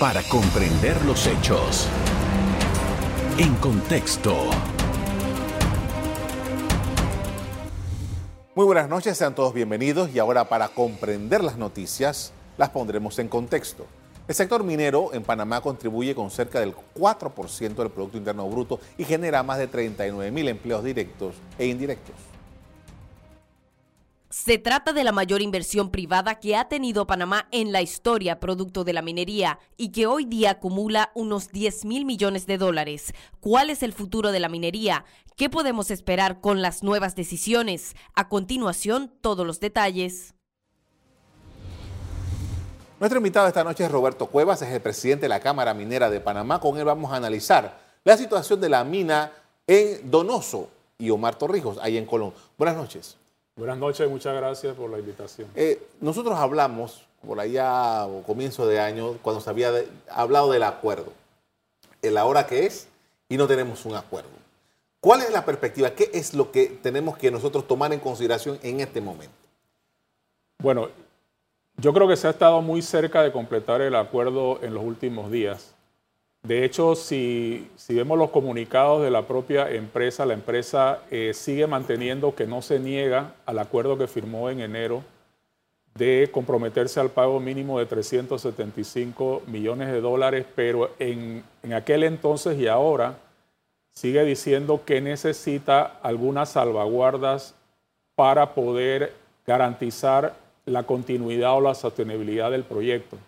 para comprender los hechos. En contexto. Muy buenas noches, sean todos bienvenidos y ahora para comprender las noticias las pondremos en contexto. El sector minero en Panamá contribuye con cerca del 4% del Producto Interno Bruto y genera más de 39 mil empleos directos e indirectos. Se trata de la mayor inversión privada que ha tenido Panamá en la historia producto de la minería y que hoy día acumula unos 10 mil millones de dólares. ¿Cuál es el futuro de la minería? ¿Qué podemos esperar con las nuevas decisiones? A continuación, todos los detalles. Nuestro invitado esta noche es Roberto Cuevas, es el presidente de la Cámara Minera de Panamá. Con él vamos a analizar la situación de la mina en Donoso y Omar Torrijos, ahí en Colón. Buenas noches. Buenas noches y muchas gracias por la invitación. Eh, nosotros hablamos por allá o comienzo de año, cuando se había hablado del acuerdo, el ahora que es, y no tenemos un acuerdo. ¿Cuál es la perspectiva? ¿Qué es lo que tenemos que nosotros tomar en consideración en este momento? Bueno, yo creo que se ha estado muy cerca de completar el acuerdo en los últimos días. De hecho, si, vemos los comunicados de la propia empresa, la empresa eh, sigue manteniendo que no se niega al acuerdo que firmó en enero de comprometerse al pago mínimo de 375 millones de dólares, pero en, en aquel entonces y ahora sigue diciendo que necesita algunas salvaguardas para poder garantizar la continuidad o la sostenibilidad del proyecto.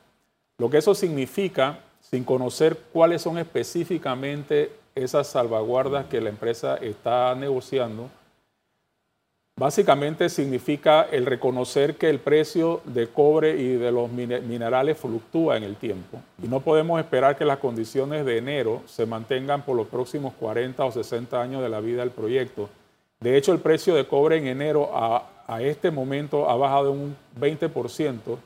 Lo que eso significa, sin conocer cuáles son específicamente esas salvaguardas que la empresa está negociando, básicamente significa el reconocer que el precio de cobre y de los minerales fluctúa en el tiempo. Y no podemos esperar que las condiciones de enero se mantengan por los próximos 40 o 60 años de la vida del proyecto. De hecho, el precio de cobre en enero a, a este momento ha bajado un 20%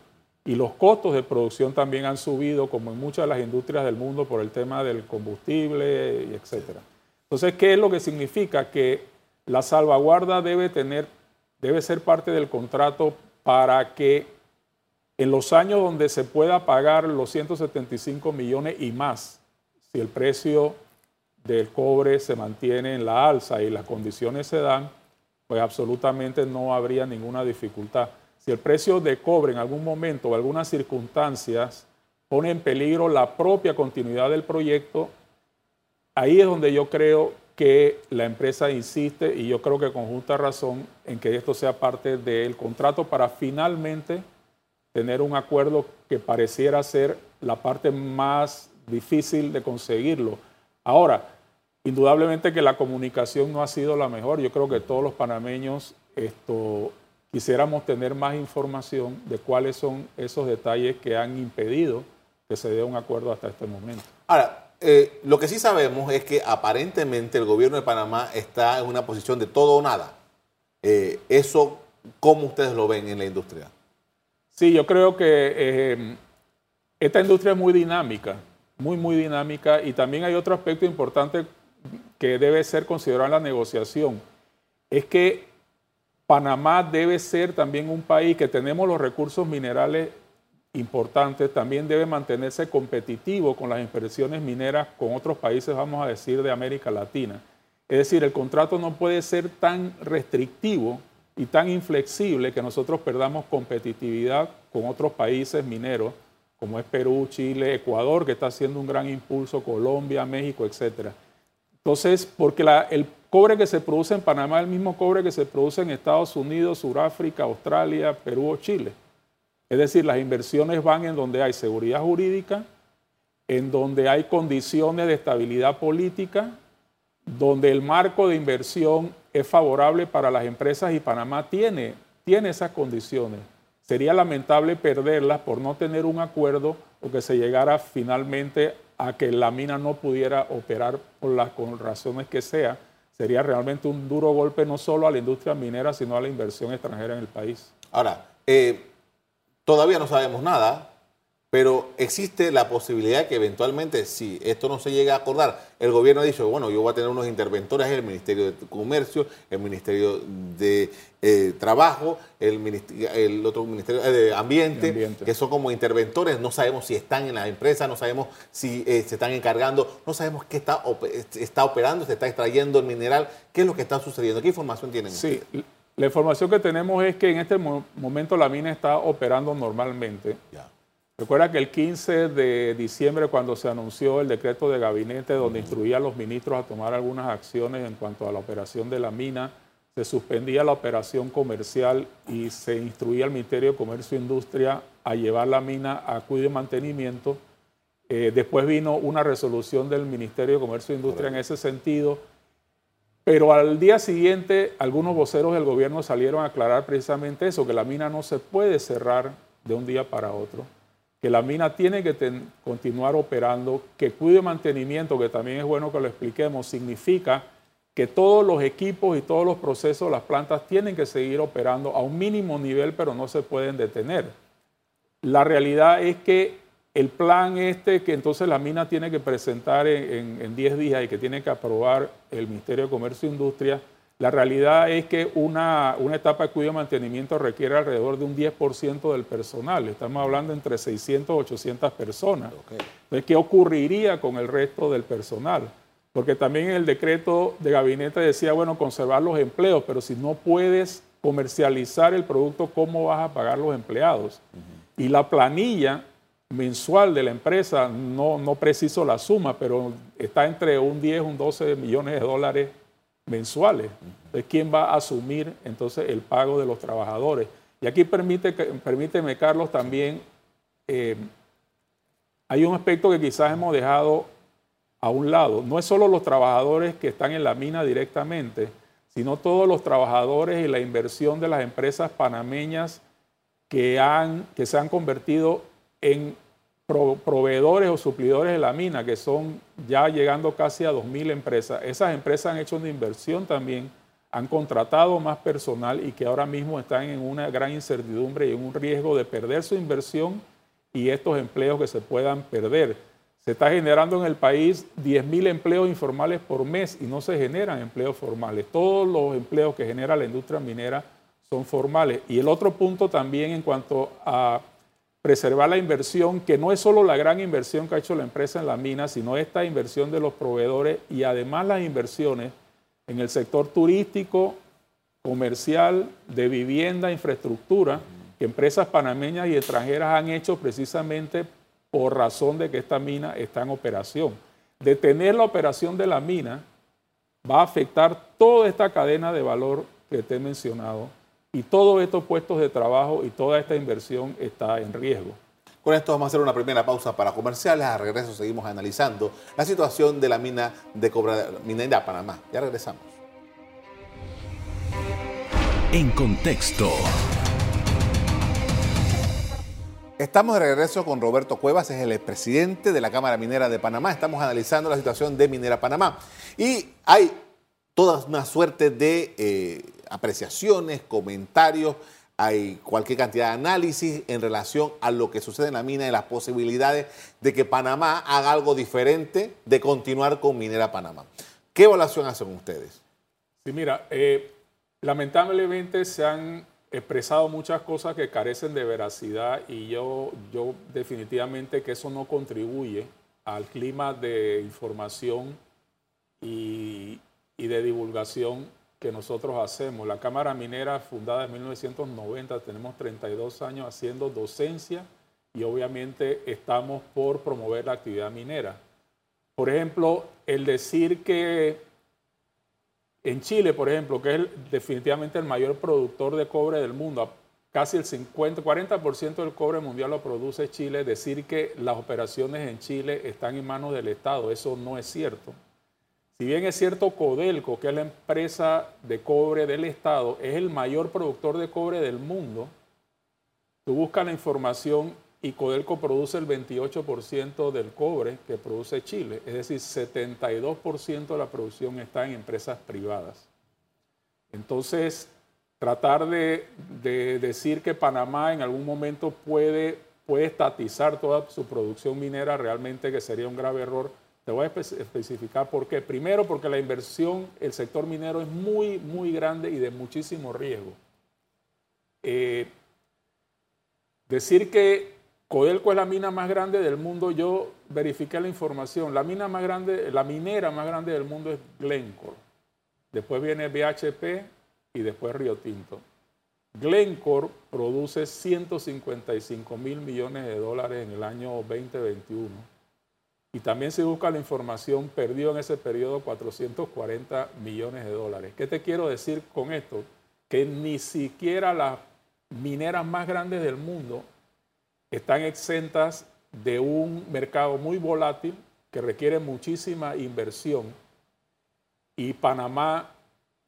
y los costos de producción también han subido, como en muchas de las industrias del mundo, por el tema del combustible, etc. Entonces, ¿qué es lo que significa? Que la salvaguarda debe, tener, debe ser parte del contrato para que en los años donde se pueda pagar los 175 millones y más, si el precio del cobre se mantiene en la alza y las condiciones se dan, pues absolutamente no habría ninguna dificultad. Si el precio de cobre en algún momento o algunas circunstancias pone en peligro la propia continuidad del proyecto, ahí es donde yo creo que la empresa insiste y yo creo que con justa razón en que esto sea parte del contrato para finalmente tener un acuerdo que pareciera ser la parte más difícil de conseguirlo. Ahora, Indudablemente que la comunicación no ha sido la mejor. Yo creo que todos los panameños esto, quisiéramos tener más información de cuáles son esos detalles que han impedido que se dé un acuerdo hasta este momento. Ahora, eh, lo que sí sabemos es que aparentemente el gobierno de Panamá está en una posición de todo o nada. Eh, eso, ¿cómo ustedes lo ven en la industria? Sí, yo creo que eh, esta industria es muy dinámica, muy, muy dinámica y también hay otro aspecto importante que debe ser considerado en la negociación es que Panamá debe ser también un país que tenemos los recursos minerales importantes, también debe mantenerse competitivo con las inversiones mineras con otros países, vamos a decir, de América Latina. Es decir, el contrato no puede ser tan restrictivo y tan inflexible que nosotros perdamos competitividad con otros países mineros, como es Perú, Chile, Ecuador, que está haciendo un gran impulso, Colombia, México, etcétera. Entonces, porque el cobre que se produce en Panamá es el mismo cobre que se produce en Estados Unidos, Sudáfrica, Australia, Perú o Chile. Es decir, las inversiones van en donde hay seguridad jurídica, en donde hay condiciones de estabilidad política, donde el marco de inversión es favorable para las empresas y Panamá tiene, tiene esas condiciones. Sería lamentable perderlas por no tener un acuerdo o que se llegara finalmente a que la mina no pudiera operar por las razones que sea, sería realmente un duro golpe no solo a la industria minera, sino a la inversión extranjera en el país. Ahora, eh, todavía no sabemos nada, pero existe la posibilidad que eventualmente, si esto no se llega a acordar, el gobierno ha dicho, bueno, yo voy a tener unos interventores, el Ministerio de Comercio, el Ministerio de eh, Trabajo, el, el, otro Ministerio eh, de Ambiente, que son como interventores, no sabemos si están en la empresa, no sabemos si eh, se están encargando, no sabemos qué está, está operando, se está extrayendo el mineral, qué es lo que está sucediendo, qué información tienen. Sí, la información que tenemos es que en este momento la mina está operando normalmente. Ya Recuerda que el 15 de diciembre, cuando se anunció el decreto de gabinete donde instruía a los ministros a tomar algunas acciones en cuanto a la operación de la mina, se suspendía la operación comercial y se instruía al Ministerio de Comercio e Industria a llevar la mina a cuidado y mantenimiento. Eh, después vino una resolución del Ministerio de Comercio e Industria en ese sentido. Pero al día siguiente, algunos voceros del gobierno salieron a aclarar precisamente eso, que la mina no se puede cerrar de un día para otro que la mina tiene que continuar operando, que cuide mantenimiento, que también es bueno que lo expliquemos, significa que todos los equipos y todos los procesos, las plantas tienen que seguir operando a un mínimo nivel, pero no se pueden detener. La realidad es que el plan este que entonces la mina tiene que presentar en 10 días y que tiene que aprobar el Ministerio de Comercio e Industria, la realidad es que una, etapa de cuidado y mantenimiento requiere alrededor de un 10% del personal. Estamos hablando entre 600 y 800 personas. Entonces, ¿qué ocurriría con el resto del personal? Porque también el decreto de gabinete decía, bueno, conservar los empleos, pero si no puedes comercializar el producto, ¿cómo vas a pagar los empleados? Y la planilla mensual de la empresa, no, no preciso la suma, pero está entre un 10 y un 12 millones de dólares mensuales. Entonces, ¿quién va a asumir entonces el pago de los trabajadores? Y aquí permite, permíteme, Carlos, también eh, hay un aspecto que quizás hemos dejado a un lado. No es solo los trabajadores que están en la mina directamente, sino todos los trabajadores y la inversión de las empresas panameñas que, han, que se han convertido en proveedores o suplidores de la mina, que son ya llegando casi a 2.000 empresas. Esas empresas han hecho una inversión también, han contratado más personal y que ahora mismo están en una gran incertidumbre y en un riesgo de perder su inversión y estos empleos que se puedan perder. Se está generando en el país 10.000 empleos informales por mes y no se generan empleos formales. Todos los empleos que genera la industria minera son formales. Y el otro punto también en cuanto a preservar la inversión, que no es solo la gran inversión que ha hecho la empresa en la mina, sino esta inversión de los proveedores y además las inversiones en el sector turístico, comercial, de vivienda, infraestructura, que empresas panameñas y extranjeras han hecho precisamente por razón de que esta mina está en operación. Detener la operación de la mina va a afectar toda esta cadena de valor que te he mencionado y todos estos puestos de trabajo y toda esta inversión está en riesgo. Con esto vamos a hacer una primera pausa para comerciales. A regreso seguimos analizando la situación de la mina de Cobra, minera Panamá. Ya regresamos. En contexto. Estamos de regreso con Roberto Cuevas, es el presidente de la Cámara Minera de Panamá. Estamos analizando la situación de Minera Panamá. Y hay toda una suerte de eh, apreciaciones, comentarios, hay cualquier cantidad de análisis en relación a lo que sucede en la mina y las posibilidades de que Panamá haga algo diferente de continuar con Minera Panamá. ¿Qué evaluación hacen ustedes? Sí, mira, eh, lamentablemente se han expresado muchas cosas que carecen de veracidad y yo, yo definitivamente que eso no contribuye al clima de información y, y de divulgación que nosotros hacemos. La Cámara Minera, fundada en 1990, tenemos 32 años haciendo docencia y obviamente estamos por promover la actividad minera. Por ejemplo, el decir que en Chile, por ejemplo, que es definitivamente el mayor productor de cobre del mundo, casi el 50, 40% del cobre mundial lo produce Chile, decir que las operaciones en Chile están en manos del Estado, eso no es cierto. Si bien es cierto, Codelco, que es la empresa de cobre del Estado, es el mayor productor de cobre del mundo, tú buscas la información y Codelco produce el 28% del cobre que produce Chile, es decir, 72% de la producción está en empresas privadas. Entonces, tratar de, de, decir que Panamá en algún momento puede puede estatizar toda su producción minera, realmente que sería un grave error. Te voy a especificar por qué. Primero, porque la inversión, el sector minero es muy, muy grande y de muchísimo riesgo. Eh, decir que Codelco es la mina más grande del mundo, yo verifiqué la información. La mina más grande, la minera más grande del mundo es Glencore. Después viene BHP y después Río Tinto. Glencore produce 155 mil millones de dólares en el año 2021. Y también se busca la información, perdió en ese periodo 440 millones de dólares. ¿Qué te quiero decir con esto? Que ni siquiera las mineras más grandes del mundo están exentas de un mercado muy volátil que requiere muchísima inversión y Panamá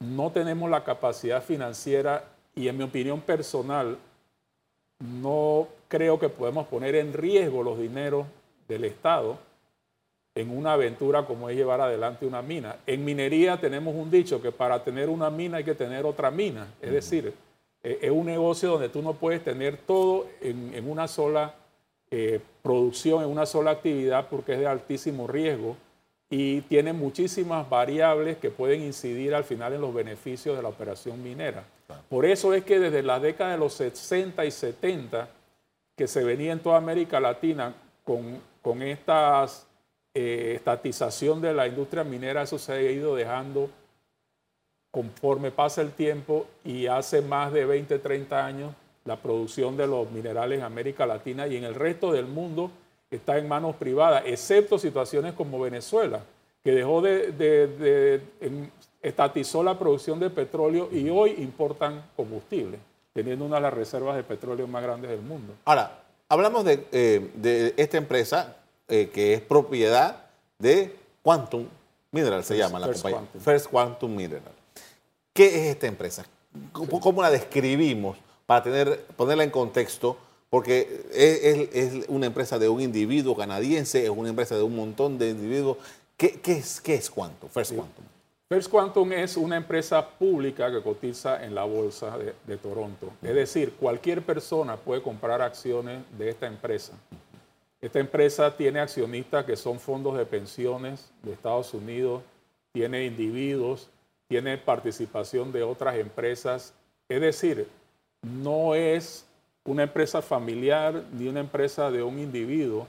no tenemos la capacidad financiera y en mi opinión personal no creo que podemos poner en riesgo los dineros del Estado en una aventura como es llevar adelante una mina. En minería tenemos un dicho que para tener una mina hay que tener otra mina. Es decir, e, es un negocio donde tú no puedes tener todo en, una sola eh, producción, en una sola actividad, porque es de altísimo riesgo y tiene muchísimas variables que pueden incidir al final en los beneficios de la operación minera. Por eso es que desde la década de los 60 y 70, que se venía en toda América Latina con, con esta eh, estatización de la industria minera, eso se ha ido dejando conforme pasa el tiempo y hace más de 20, 30 años la producción de los minerales en América Latina y en el resto del mundo está en manos privadas, excepto situaciones como Venezuela, que dejó de, estatizó la producción de petróleo y hoy importan combustible, teniendo una de las reservas de petróleo más grandes del mundo. Ahora, hablamos de, eh, esta empresa eh, que es propiedad de Quantum Mineral, se llama la compañía. First Quantum Mineral. ¿Qué es esta empresa? ¿Cómo, la describimos para tener, ponerla en contexto? porque es, una empresa de un individuo canadiense, es una empresa de un montón de individuos. ¿Qué, es, qué es Quantum, First Quantum? First Quantum es una empresa pública que cotiza en la bolsa de, Toronto. Es decir, cualquier persona puede comprar acciones de esta empresa. Esta empresa tiene accionistas que son fondos de pensiones de Estados Unidos, tiene individuos, tiene participación de otras empresas. Es decir, no es una empresa familiar ni una empresa de un individuo.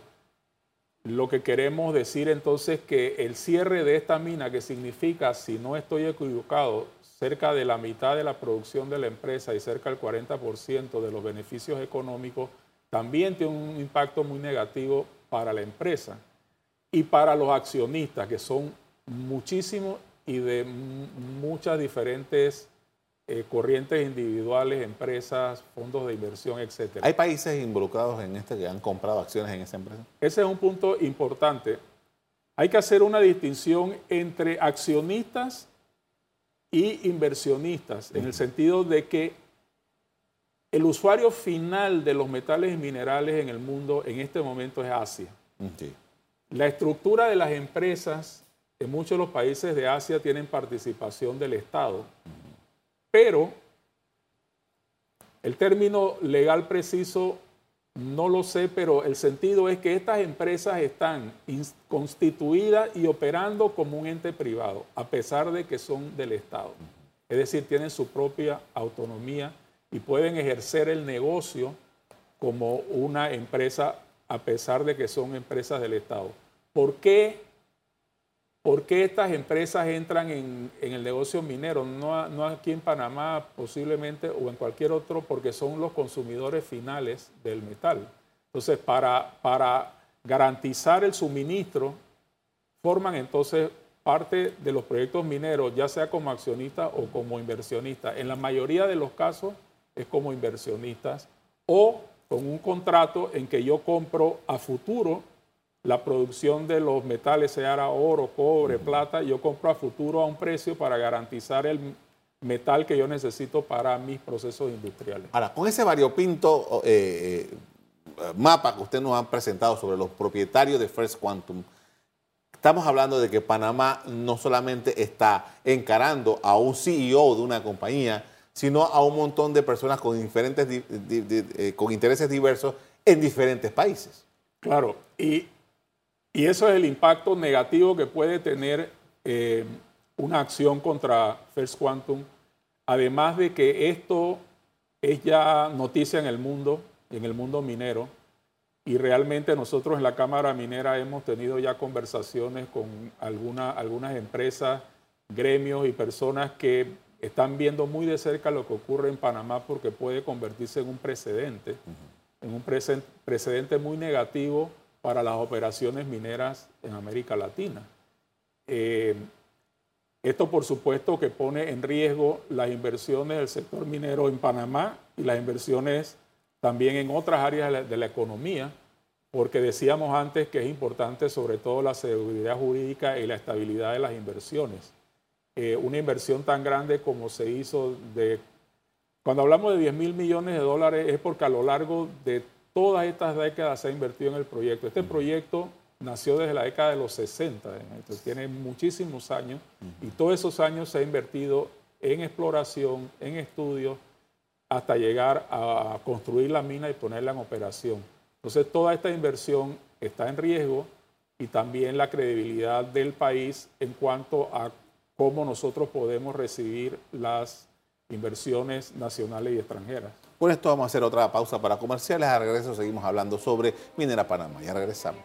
Lo que queremos decir entonces que el cierre de esta mina, que significa, si no estoy equivocado, cerca de la mitad de la producción de la empresa y cerca del 40% de los beneficios económicos, también tiene un impacto muy negativo para la empresa y para los accionistas, que son muchísimos y de muchas diferentes eh, corrientes individuales, empresas, fondos de inversión, etcétera. ¿Hay países involucrados en este que han comprado acciones en esa empresa? Ese es un punto importante. Hay que hacer una distinción entre accionistas y inversionistas, en el sentido de que el usuario final de los metales y minerales en el mundo en este momento es Asia. La estructura de las empresas en muchos de los países de Asia tienen participación del Estado. Pero el término legal preciso no lo sé, pero el sentido es que estas empresas están constituidas y operando como un ente privado, a pesar de que son del Estado. Es decir, tienen su propia autonomía y pueden ejercer el negocio como una empresa a pesar de que son empresas del Estado. ¿Por qué ¿Por qué estas empresas entran en, el negocio minero? No, no, aquí en Panamá posiblemente o en cualquier otro, porque son los consumidores finales del metal. Entonces, para, para garantizar el suministro, forman entonces parte de los proyectos mineros, ya sea como accionistas o como inversionistas. En la mayoría de los casos es como inversionistas o con un contrato en que yo compro a futuro la producción de los metales, sea oro, cobre, plata, yo compro a futuro a un precio para garantizar el metal que yo necesito para mis procesos industriales. Ahora, con ese variopinto eh, eh, mapa que usted nos ha presentado sobre los propietarios de First Quantum, estamos hablando de que Panamá no solamente está encarando a un CEO de una compañía, sino a un montón de personas con, diferentes, eh, con intereses diversos en diferentes países. Claro, y, eso es el impacto negativo que puede tener eh, una acción contra First Quantum, además de que esto es ya noticia en el mundo, en el mundo minero, y realmente nosotros en la Cámara Minera hemos tenido ya conversaciones con algunas empresas, gremios y personas que están viendo muy de cerca lo que ocurre en Panamá porque puede convertirse en un precedente, en un precedente muy negativo para las operaciones mineras en América Latina. Eh, esto por supuesto que pone en riesgo las inversiones del sector minero en Panamá y las inversiones también en otras áreas de la, economía, porque decíamos antes que es importante sobre todo la seguridad jurídica y la estabilidad de las inversiones. Eh, una inversión tan grande como se hizo de... Cuando hablamos de 10 mil millones de dólares es porque a lo largo de todas estas décadas se ha invertido en el proyecto. Este proyecto nació desde la década de los 60, entonces tiene muchísimos años y todos esos años se ha invertido en exploración, en estudios, hasta llegar a construir la mina y ponerla en operación. Entonces toda esta inversión está en riesgo y también la credibilidad del país en cuanto a cómo nosotros podemos recibir las inversiones nacionales y extranjeras. Por esto vamos a hacer otra pausa para comerciales. A regreso seguimos hablando sobre Minera Panamá. Ya regresamos.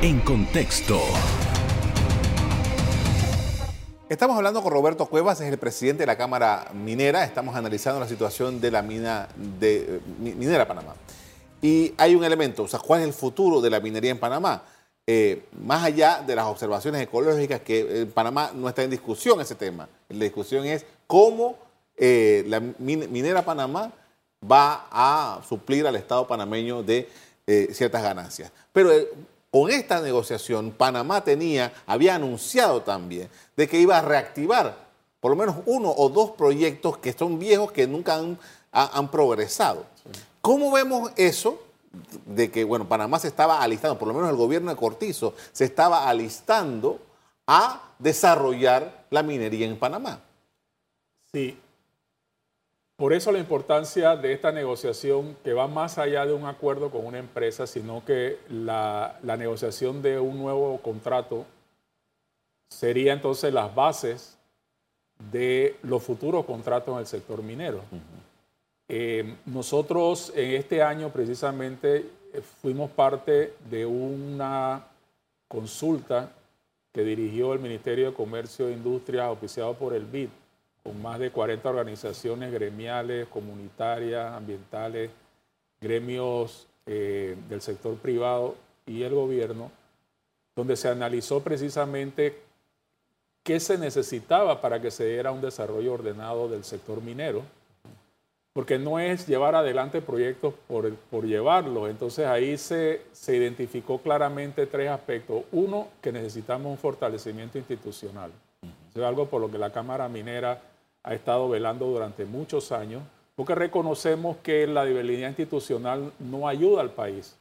En contexto. Estamos hablando con Roberto Cuevas, es el presidente de la Cámara Minera. Estamos analizando la situación de la mina de eh, Minera Panamá. Y hay un elemento, o sea, ¿cuál es el futuro de la minería en Panamá? Eh, más allá de las observaciones ecológicas, que en Panamá no está en discusión ese tema. La discusión es cómo eh, la minera Panamá va a suplir al Estado panameño de ciertas ganancias. Pero con esta negociación, Panamá tenía, había anunciado también de que iba a reactivar por lo menos uno o dos proyectos que son viejos que nunca han, progresado. ¿Cómo vemos eso? De que, bueno, Panamá se estaba alistando, por lo menos el gobierno de Cortizo se estaba alistando a desarrollar la minería en Panamá. Sí, por eso la importancia de esta negociación que va más allá de un acuerdo con una empresa, sino que la, negociación de un nuevo contrato sería entonces las bases de los futuros contratos en el sector minero. Eh, nosotros en este año precisamente eh, fuimos parte de una consulta que dirigió el Ministerio de Comercio e Industria, auspiciado por el BID, con más de 40 organizaciones gremiales, comunitarias, ambientales, gremios eh, del sector privado y el gobierno, donde se analizó precisamente qué se necesitaba para que se diera un desarrollo ordenado del sector minero, porque no es llevar adelante proyectos por, por llevarlos. Entonces ahí se, se identificó claramente tres aspectos. Uno, que necesitamos un fortalecimiento institucional. es algo por lo que la Cámara Minera ha estado velando durante muchos años, porque reconocemos que la debilidad institucional no ayuda al país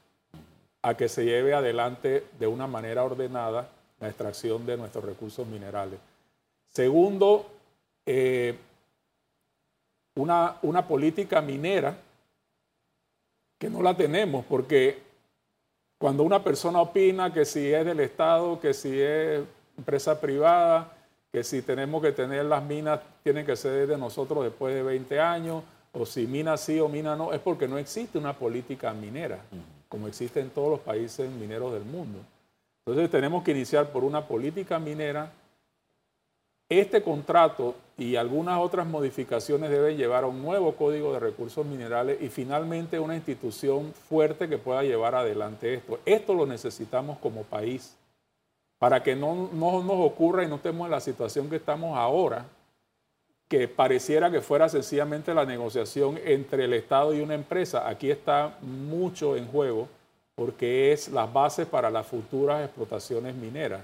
a que se lleve adelante de una manera ordenada la extracción de nuestros recursos minerales. Segundo, eh, una, una política minera que no la tenemos, porque cuando una persona opina que si es del Estado, que si es empresa privada, que si tenemos que tener las minas, tienen que ser de nosotros después de 20 años, o si mina sí o mina no, es porque no existe una política minera, como existe en todos los países mineros del mundo. Entonces tenemos que iniciar por una política minera. Este contrato y algunas otras modificaciones deben llevar a un nuevo código de recursos minerales y finalmente una institución fuerte que pueda llevar adelante esto. Esto lo necesitamos como país para que no, nos ocurra y no estemos en la situación que estamos ahora, que pareciera que fuera sencillamente la negociación entre el Estado y una empresa. Aquí está mucho en juego porque es las bases para las futuras explotaciones mineras.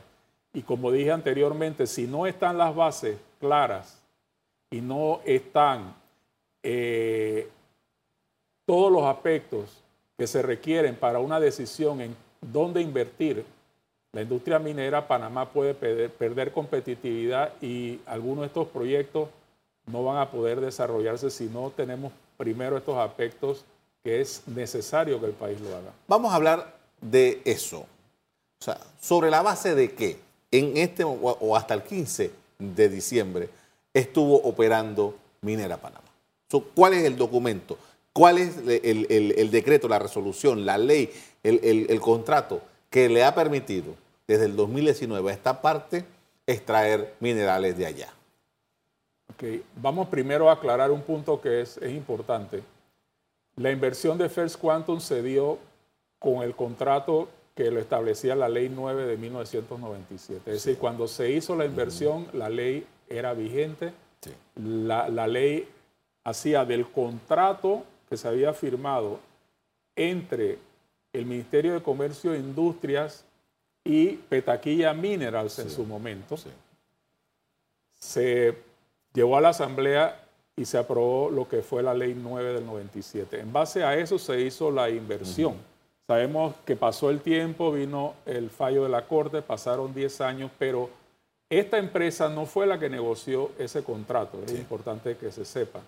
Y como dije anteriormente, si no están las bases claras y no están eh, todos los aspectos que se requieren para una decisión en dónde invertir la industria minera, Panamá puede perder, competitividad y algunos de estos proyectos no van a poder desarrollarse si no tenemos primero estos aspectos que es necesario que el país lo haga. Vamos a hablar de eso. O sea, ¿sobre la base de qué en este o hasta el 15 de diciembre estuvo operando Minera Panamá? ¿Cuál es el documento? ¿Cuál es el, decreto, la resolución, la ley, el, contrato que le ha permitido desde el 2019 a esta parte extraer minerales de allá? Ok, vamos primero a aclarar un punto que es importante. La inversión de First Quantum se dio con el contrato que lo establecía la ley 9 de 1997. Es decir, cuando se hizo la inversión, la ley era vigente, la, la, ley hacía del contrato que se había firmado entre el Ministerio de Comercio e Industrias y Petaquilla Minerals en su momento, se llevó a la Asamblea y se aprobó lo que fue la Ley 9 del 97. En base a eso se hizo la inversión. Sabemos que pasó el tiempo, vino el fallo de la Corte, pasaron 10 años, pero esta empresa no fue la que negoció ese contrato, es importante que se sepa.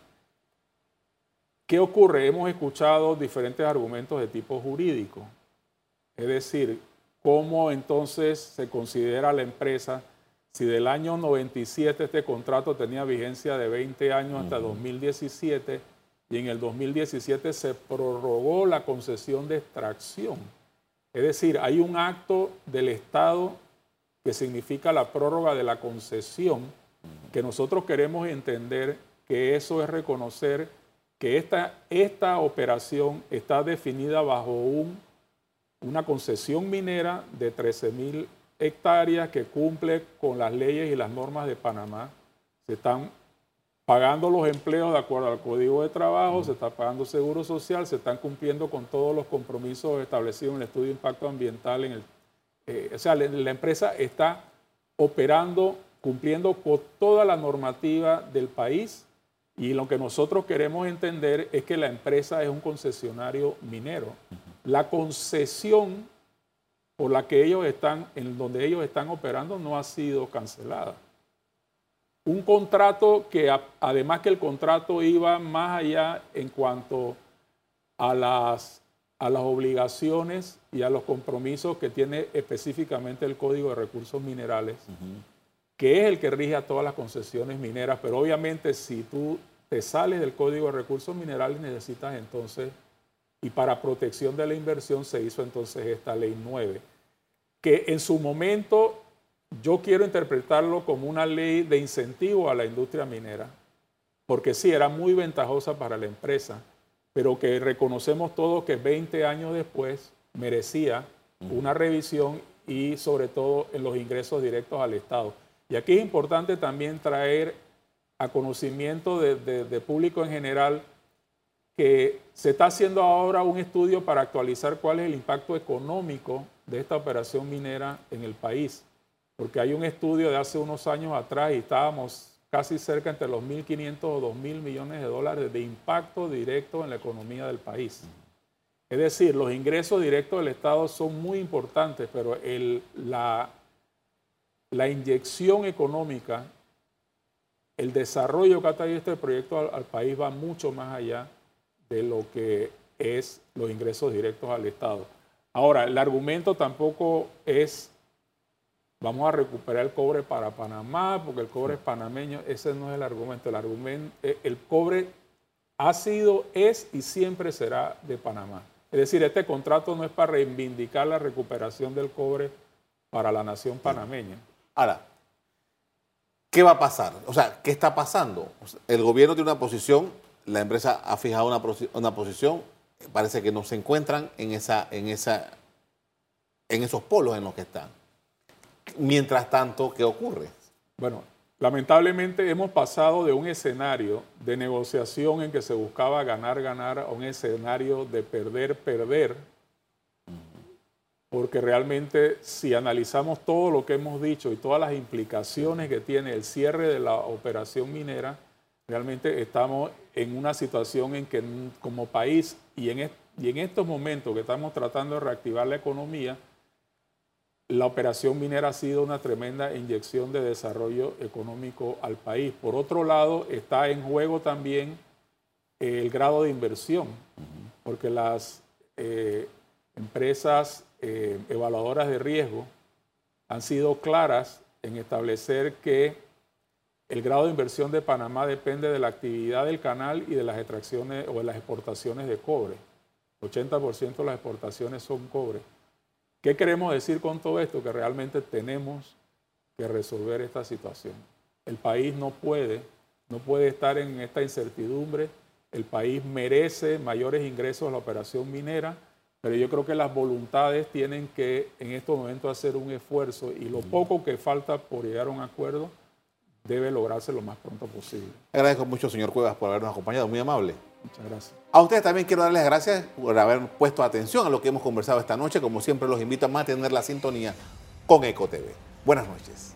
¿Qué ocurre? Hemos escuchado diferentes argumentos de tipo jurídico, es decir, cómo entonces se considera la empresa si del año 97 este contrato tenía vigencia de 20 años hasta 2017 y en el 2017 se prorrogó la concesión de extracción. Es decir, hay un acto del Estado que significa la prórroga de la concesión, que nosotros queremos entender que eso es reconocer que esta, esta operación está definida bajo un, una concesión minera de 13 mil hectáreas que cumple con las leyes y las normas de Panamá. Se están pagando los empleos de acuerdo al Código de Trabajo, se está pagando seguro social, se están cumpliendo con todos los compromisos establecidos en el estudio de impacto ambiental. En el, eh, o sea, la empresa está operando, cumpliendo con toda la normativa del país y lo que nosotros queremos entender es que la empresa es un concesionario minero. La concesión por la que ellos están, en donde ellos están operando, no ha sido cancelada. Un contrato que además que el contrato iba más allá en cuanto a las, a las obligaciones y a los compromisos que tiene específicamente el Código de Recursos Minerales que es el que rige a todas las concesiones mineras, pero obviamente si tú te sales del Código de Recursos Minerales necesitas entonces, y para protección de la inversión se hizo entonces esta ley 9, que en su momento yo quiero interpretarlo como una ley de incentivo a la industria minera, porque sí, era muy ventajosa para la empresa, pero que reconocemos todos que 20 años después merecía una revisión y sobre todo en los ingresos directos al Estado. Y aquí es importante también traer a conocimiento de, público en general que se está haciendo ahora un estudio para actualizar cuál es el impacto económico de esta operación minera en el país. Porque hay un estudio de hace unos años atrás y estábamos casi cerca entre los 1.500 o 2.000 millones de dólares de impacto directo en la economía del país. Es decir, los ingresos directos del Estado son muy importantes, pero la inyección económica, el desarrollo que ha traído este proyecto al, país va mucho más allá de lo que es los ingresos directos al Estado. Ahora, el argumento tampoco es vamos a recuperar el cobre para Panamá, porque el cobre es panameño, ese no es el argumento. El argumento, eh, el cobre ha sido, es y siempre será de Panamá. Es decir, este contrato no es para reivindicar la recuperación del cobre para la nación panameña. Ahora, ¿qué va a pasar? O sea, ¿qué está pasando? El gobierno tiene una posición, la empresa ha fijado una, posición, parece que no se encuentran en, esa, en, esa, en esos polos en los que están. Mientras tanto, ¿qué ocurre? Bueno, lamentablemente hemos pasado de un escenario de negociación en que se buscaba ganar, ganar, a un escenario de perder, perder, porque realmente si analizamos todo lo que hemos dicho y todas las implicaciones que tiene el cierre de la operación minera, realmente estamos en una situación en que como país y en, estos momentos que estamos tratando de reactivar la economía, la operación minera ha sido una tremenda inyección de desarrollo económico al país. Por otro lado, está en juego también el grado de inversión porque las eh, empresas eh, evaluadoras de riesgo han sido claras en establecer que el grado de inversión de Panamá depende de la actividad del canal y de las extracciones o de las exportaciones de cobre. 80% de las exportaciones son cobre. ¿Qué queremos decir con todo esto? Que realmente tenemos que resolver esta situación. El país no puede, no puede estar en esta incertidumbre. El país merece mayores ingresos a la operación minera, pero yo creo que las voluntades tienen que en estos momentos hacer un esfuerzo y lo poco que falta por llegar a un acuerdo debe lograrse lo más pronto posible. Agradezco mucho, señor Cuevas, por habernos acompañado. Muy amable. Muchas gracias. A ustedes también quiero darles gracias por haber puesto atención a lo que hemos conversado esta noche. Como siempre, los invito a mantener la sintonía con EcoTV. Buenas noches.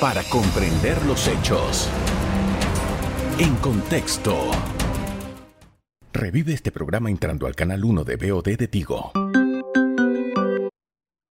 Para comprender los hechos. En contexto. Revive este programa entrando al canal 1 de BOD de Tigo.